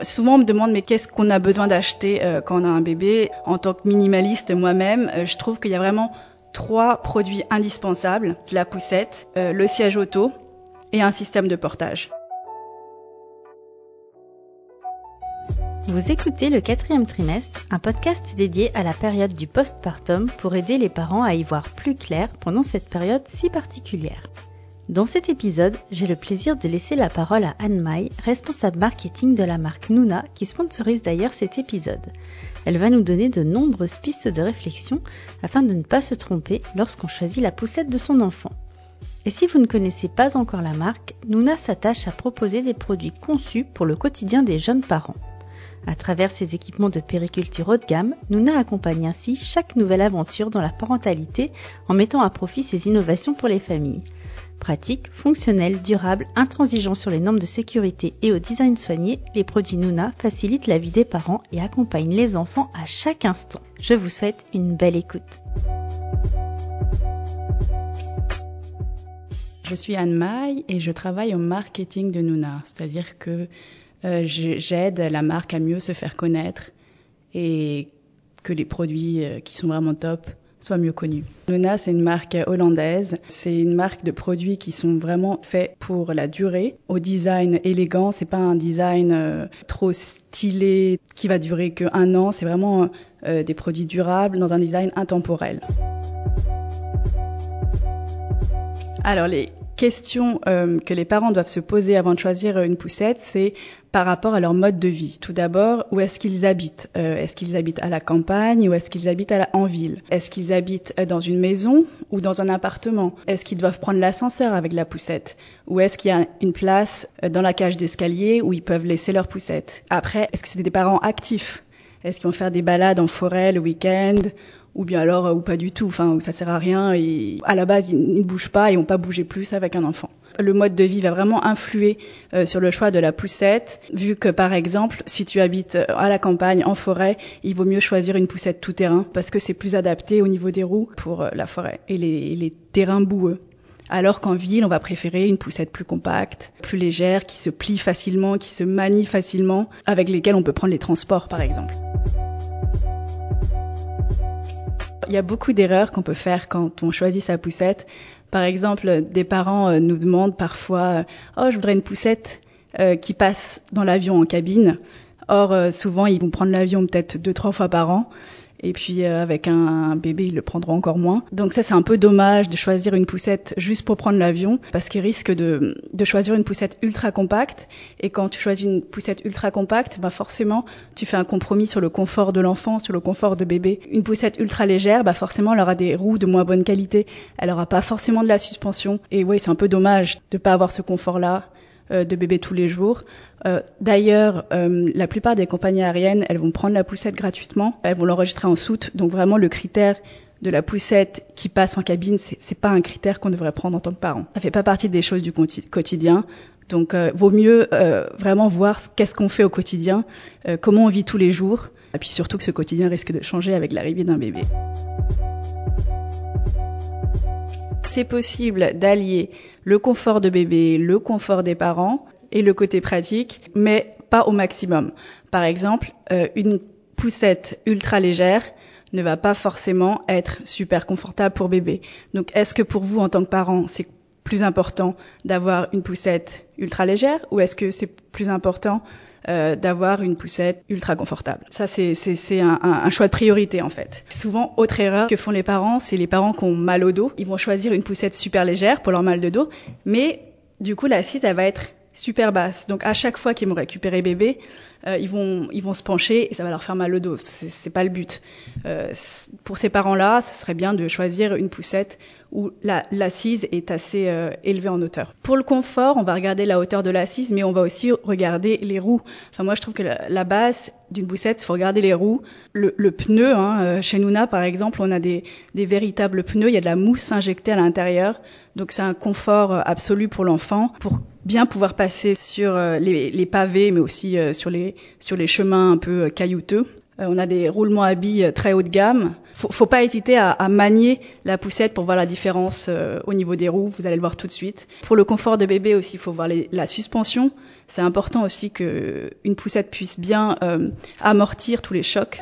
Souvent, on me demande mais qu'est-ce qu'on a besoin d'acheter euh, quand on a un bébé? En tant que minimaliste moi-même, euh, je trouve qu'il y a vraiment trois produits indispensables la poussette, euh, le siège auto et un système de portage. Vous écoutez le quatrième trimestre, un podcast dédié à la période du postpartum pour aider les parents à y voir plus clair pendant cette période si particulière. Dans cet épisode, j'ai le plaisir de laisser la parole à Anne Maille, responsable marketing de la marque Nuna, qui sponsorise d'ailleurs cet épisode. Elle va nous donner de nombreuses pistes de réflexion afin de ne pas se tromper lorsqu'on choisit la poussette de son enfant. Et si vous ne connaissez pas encore la marque, Nuna s'attache à proposer des produits conçus pour le quotidien des jeunes parents. À travers ses équipements de périculture haut de gamme, Nuna accompagne ainsi chaque nouvelle aventure dans la parentalité en mettant à profit ses innovations pour les familles. Pratique, fonctionnel, durable, intransigeant sur les normes de sécurité et au design soigné, les produits Nuna facilitent la vie des parents et accompagnent les enfants à chaque instant. Je vous souhaite une belle écoute. Je suis Anne Maille et je travaille au marketing de Nuna, c'est-à-dire que euh, j'aide la marque à mieux se faire connaître et que les produits euh, qui sont vraiment top soit mieux connu. Luna, c'est une marque hollandaise. C'est une marque de produits qui sont vraiment faits pour la durée. Au design élégant, c'est pas un design euh, trop stylé qui va durer que un an. C'est vraiment euh, des produits durables dans un design intemporel. Alors les questions euh, que les parents doivent se poser avant de choisir une poussette, c'est par rapport à leur mode de vie. Tout d'abord, où est-ce qu'ils habitent? Euh, Est-ce qu'ils habitent à la campagne ou est-ce qu'ils habitent à la, en ville? Est-ce qu'ils habitent euh, dans une maison ou dans un appartement? Est-ce qu'ils doivent prendre l'ascenseur avec la poussette? Ou est-ce qu'il y a une place dans la cage d'escalier où ils peuvent laisser leur poussette? Après, est-ce que c'est des parents actifs? Est-ce qu'ils vont faire des balades en forêt le week-end? Ou bien alors euh, ou pas du tout, enfin ça sert à rien et à la base ils ne bougent pas et ont pas bougé plus avec un enfant. Le mode de vie va vraiment influer euh, sur le choix de la poussette, vu que par exemple si tu habites euh, à la campagne, en forêt, il vaut mieux choisir une poussette tout terrain parce que c'est plus adapté au niveau des roues pour la forêt et les, les terrains boueux. Alors qu'en ville, on va préférer une poussette plus compacte, plus légère, qui se plie facilement, qui se manie facilement, avec lesquelles on peut prendre les transports par exemple. Il y a beaucoup d'erreurs qu'on peut faire quand on choisit sa poussette. Par exemple, des parents euh, nous demandent parfois euh, Oh, je voudrais une poussette euh, qui passe dans l'avion en cabine. Or, souvent, ils vont prendre l'avion peut-être deux, trois fois par an. Et puis euh, avec un, bébé, ils le prendront encore moins. Donc ça, c'est un peu dommage de choisir une poussette juste pour prendre l'avion, parce qu'ils risquent de, de choisir une poussette ultra compacte. Et quand tu choisis une poussette ultra compacte, bah forcément, tu fais un compromis sur le confort de l'enfant, sur le confort de bébé. Une poussette ultra légère, bah forcément, elle aura des roues de moins bonne qualité. Elle aura pas forcément de la suspension. Et oui, c'est un peu dommage de pas avoir ce confort-là de bébé tous les jours. Euh, d'ailleurs, euh, la plupart des compagnies aériennes, elles vont prendre la poussette gratuitement, elles vont l'enregistrer en soute. Donc vraiment, le critère de la poussette qui passe en cabine, c'est pas un critère qu'on devrait prendre en tant que parent. Ça fait pas partie des choses du quotidien. Donc, vaut mieux vraiment voir qu'est-ce qu'on fait au quotidien, comment on vit tous les jours, et puis surtout que ce quotidien risque de changer avec l'arrivée d'un bébé. C'est possible d'allier le confort de bébé, le confort des parents et le côté pratique, mais pas au maximum. Par exemple, euh, une poussette ultra légère ne va pas forcément être super confortable pour bébé. Donc est-ce que pour vous en tant que parent, c'est plus important d'avoir une poussette ultra légère ou est-ce que c'est plus important euh, d'avoir une poussette ultra confortable? Ça, c'est, un, un, choix de priorité en fait. Souvent, autre erreur que font les parents, c'est les parents qui ont mal au dos. Ils vont choisir une poussette super légère pour leur mal de dos, mais du coup, l'assise, elle va être super basse. Donc à chaque fois qu'ils vont récupérer bébé, euh, ils vont ils vont se pencher et ça va leur faire mal au dos. C'est pas le but. Euh, pour ces parents-là, ça serait bien de choisir une poussette où l'assise est assez euh, élevée en hauteur. Pour le confort, on va regarder la hauteur de l'assise, mais on va aussi regarder les roues. Enfin moi je trouve que la, base d'une poussette, il faut regarder les roues, le, le pneu. Hein, euh, chez Nuna par exemple, on a des, des véritables pneus. Il y a de la mousse injectée à l'intérieur, donc c'est un confort absolu pour l'enfant pour bien pouvoir passer sur les, les pavés, mais aussi sur les sur les chemins un peu caillouteux. Euh, on a des roulements à billes très haut de gamme. Faut, faut pas hésiter à, manier la poussette pour voir la différence euh, au niveau des roues. Vous allez le voir tout de suite. Pour le confort de bébé aussi, il faut voir la suspension. C'est important aussi que une poussette puisse bien euh, amortir tous les chocs.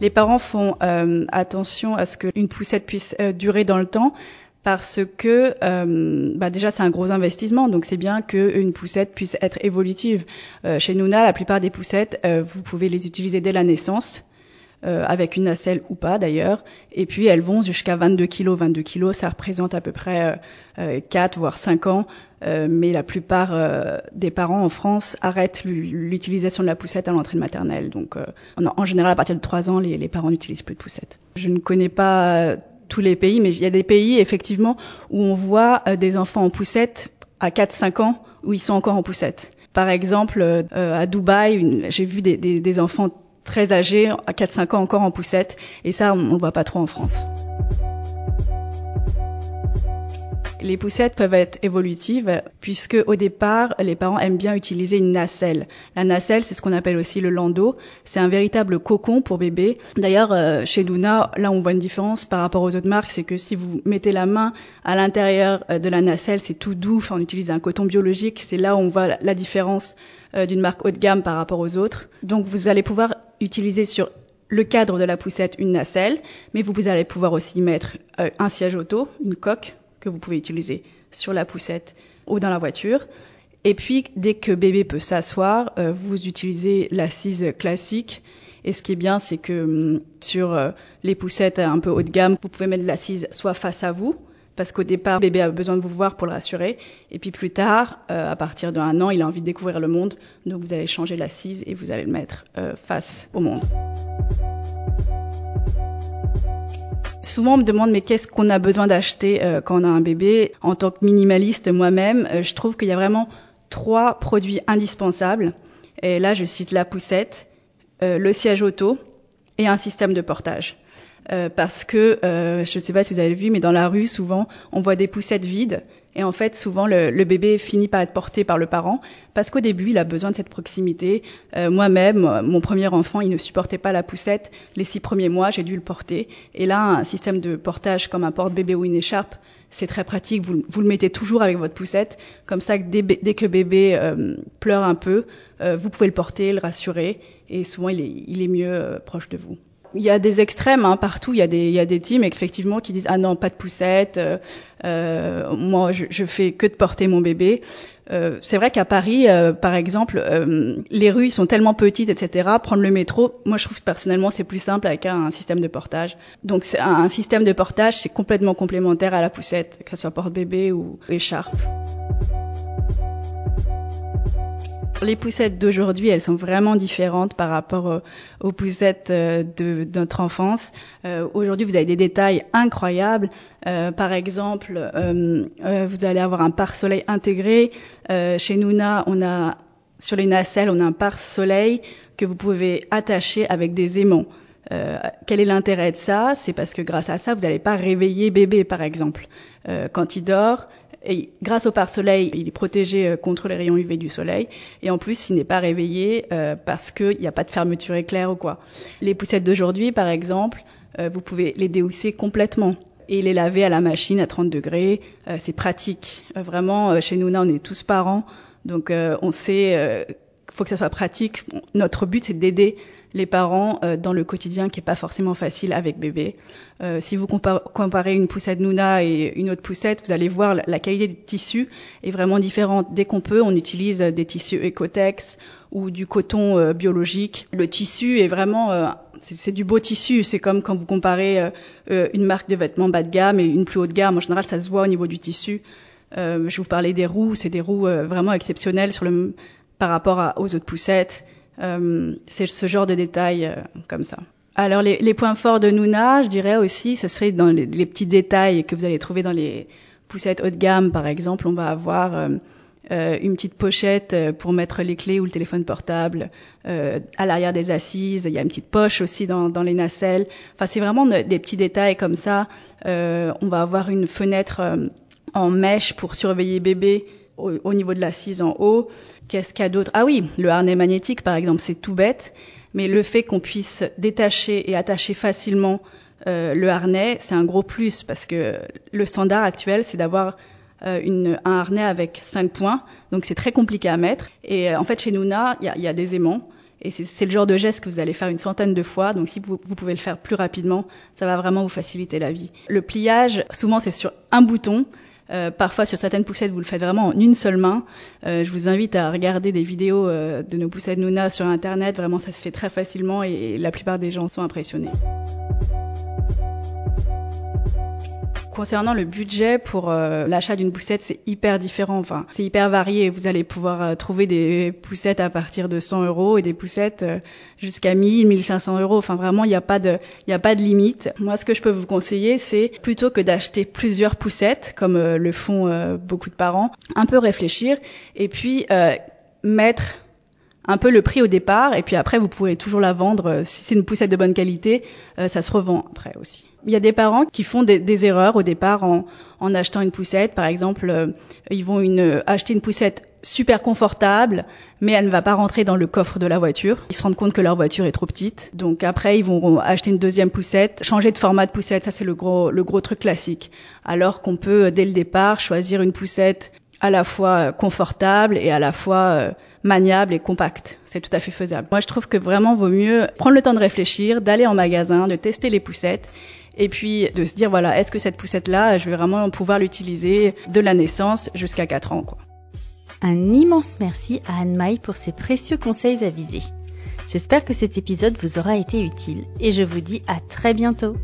Les parents font euh, attention à ce qu'une poussette puisse durer dans le temps parce que euh, bah déjà c'est un gros investissement, donc c'est bien qu'une poussette puisse être évolutive. Euh, chez Nuna, la plupart des poussettes, euh, vous pouvez les utiliser dès la naissance, euh, avec une nacelle ou pas d'ailleurs, et puis elles vont jusqu'à 22 kg. 22 kg, ça représente à peu près 4 voire 5 ans, mais la plupart des parents en France arrêtent l'utilisation de la poussette à l'entrée de maternelle. Donc en, général, à partir de 3 ans, les, les parents n'utilisent plus de poussette. Je ne connais pas tous les pays, mais il y a des pays effectivement où on voit euh, des enfants en poussette à 4-5 ans où ils sont encore en poussette. Par exemple, euh, à Dubaï, j'ai vu des, des, des, enfants très âgés à 4-5 ans encore en poussette, et ça, on ne le voit pas trop en France. Les poussettes peuvent être évolutives puisque au départ, les parents aiment bien utiliser une nacelle. La nacelle, c'est ce qu'on appelle aussi le landau. C'est un véritable cocon pour bébé. D'ailleurs, euh, chez Luna, là, on voit une différence par rapport aux autres marques, c'est que si vous mettez la main à l'intérieur euh, de la nacelle, c'est tout doux. Enfin, on utilise un coton biologique. C'est là où on voit la différence euh, d'une marque haut de gamme par rapport aux autres. Donc, vous allez pouvoir utiliser sur le cadre de la poussette une nacelle, mais vous allez pouvoir aussi mettre un siège auto, une coque que vous pouvez utiliser sur la poussette ou dans la voiture. Et puis, dès que bébé peut s'asseoir, euh, vous utilisez l'assise classique. Et ce qui est bien, c'est que hum, sur euh, les poussettes un peu haut de gamme, vous pouvez mettre l'assise soit face à vous, parce qu'au départ, bébé a besoin de vous voir pour le rassurer. Et puis plus tard, euh, à partir d'un an, il a envie de découvrir le monde. Donc vous allez changer l'assise et vous allez le mettre face au monde. Souvent, on me demande mais qu'est-ce qu'on a besoin d'acheter euh, quand on a un bébé? En tant que minimaliste moi-même, euh, je trouve qu'il y a vraiment trois produits indispensables. Et là, je cite la poussette, euh, le siège auto et un système de portage. Euh, parce que euh, je ne sais pas si vous avez vu, mais dans la rue, souvent, on voit des poussettes vides. Et en fait, souvent, le, le bébé finit par être porté par le parent, parce qu'au début, il a besoin de cette proximité. Euh, Moi-même, mon premier enfant, il ne supportait pas la poussette. Les six premiers mois, j'ai dû le porter. Et là, un système de portage comme un porte-bébé ou une écharpe, c'est très pratique. Vous, vous, le mettez toujours avec votre poussette, comme ça, dès, dès que bébé euh, pleure un peu, euh, vous pouvez le porter, le rassurer, et souvent, il est, il est mieux euh, proche de vous il y a des extrêmes hein, partout. Il y a des il y a des teams effectivement qui disent ah non pas de poussette. Euh, euh, moi je, fais que de porter mon bébé. Euh, c'est vrai qu'à Paris, euh, par exemple, euh, les rues sont tellement petites, etc. Prendre le métro, moi je trouve que personnellement c'est plus simple avec un, système de portage. Donc un, un système de portage, c'est complètement complémentaire à la poussette, que ce soit porte-bébé ou écharpe. Les poussettes d'aujourd'hui, elles sont vraiment différentes par rapport euh, aux poussettes euh, de, notre enfance. Euh, aujourd'hui, vous avez des détails incroyables. Euh, par exemple, euh, vous allez avoir un pare-soleil intégré. chez Nuna, on a sur les nacelles, on a un pare-soleil que vous pouvez attacher avec des aimants. quel est l'intérêt de ça? C'est parce que grâce à ça, vous n'allez pas réveiller bébé, par exemple. quand il dort, et grâce au pare-soleil, il est protégé euh, contre les rayons UV du soleil. Et en plus, il n'est pas réveillé euh, parce qu'il n'y a pas de fermeture éclair ou quoi. Les poussettes d'aujourd'hui, par exemple, euh, vous pouvez les déhousser complètement et les laver à la machine à 30 degrés. Euh, c'est pratique. Euh, vraiment, chez nous, on est tous parents. Donc, on sait qu'il faut que ça soit pratique. Notre but, c'est d'aider les parents euh, dans le quotidien qui est pas forcément facile avec bébé. Euh, si vous comparez une poussette Nuna et une autre poussette, vous allez voir la, qualité des tissus est vraiment différente. Dès qu'on peut, on utilise des tissus Ecotex ou du coton euh, biologique. Le tissu est vraiment, euh, c'est du beau tissu. C'est comme quand vous comparez euh, une marque de vêtements bas de gamme et une plus haute gamme. En général, ça se voit au niveau du tissu. je vous parlais des roues, c'est des roues vraiment exceptionnelles sur le, par rapport aux autres poussettes. Euh, c'est ce genre de détails euh, comme ça. Alors les, les, points forts de Nuna, je dirais aussi, ce serait dans les, les, petits détails que vous allez trouver dans les poussettes haut de gamme, par exemple. On va avoir euh, euh une petite pochette pour mettre les clés ou le téléphone portable euh, à l'arrière des assises. Il y a une petite poche aussi dans, dans les nacelles. Enfin, c'est vraiment des petits détails comme ça. Euh, on va avoir une fenêtre en mèche pour surveiller bébé au, au niveau de l'assise en haut. Qu'est-ce qu'il y a d'autre? Ah oui, le harnais magnétique, par exemple, c'est tout bête. Mais le fait qu'on puisse détacher et attacher facilement euh, le harnais, c'est un gros plus parce que le standard actuel, c'est d'avoir euh, une, un harnais avec 5 points, donc c'est très compliqué à mettre. Et euh, en fait, chez Nuna, il y a, y a, des aimants. Et c'est le genre de geste que vous allez faire une centaine de fois. Donc si vous, vous, pouvez le faire plus rapidement, ça va vraiment vous faciliter la vie. Le pliage, souvent c'est sur un bouton. Euh, parfois sur certaines poussettes, vous le faites vraiment en une seule main. Euh, je vous invite à regarder des vidéos euh, de nos poussettes Nuna sur Internet. Vraiment, ça se fait très facilement et, et la plupart des gens sont impressionnés. Concernant le budget pour euh, l'achat d'une poussette, c'est hyper différent. Enfin, c'est hyper varié. Vous allez pouvoir euh, trouver des poussettes à partir de 100 euros et des poussettes euh, jusqu'à 1000, 1500 euros. Enfin, vraiment, il n'y a pas de, il n'y a pas de limite. Moi, ce que je peux vous conseiller, c'est plutôt que d'acheter plusieurs poussettes, comme le font beaucoup de parents, un peu réfléchir et puis mettre un peu le prix au départ et puis après vous pourrez toujours la vendre si c'est une poussette de bonne qualité ça se revend après aussi il y a des parents qui font des, des erreurs au départ en, en, achetant une poussette. Par exemple, euh, ils vont une, acheter une poussette super confortable, mais elle ne va pas rentrer dans le coffre de la voiture. Ils se rendent compte que leur voiture est trop petite. Donc après, ils vont acheter une deuxième poussette, changer de format de poussette. Ça, c'est le gros, le gros truc classique. Alors qu'on peut, dès le départ, choisir une poussette à la fois confortable et à la fois euh, maniable et compacte. C'est tout à fait faisable. Moi, je trouve que vraiment vaut mieux prendre le temps de réfléchir, d'aller en magasin, de tester les poussettes et puis de se dire voilà, est-ce que cette poussette là, je vais vraiment pouvoir l'utiliser de la naissance jusqu'à 4 ans quoi. Un immense merci à Anne-Maille pour ses précieux conseils avisés. J'espère que cet épisode vous aura été utile et je vous dis à très bientôt.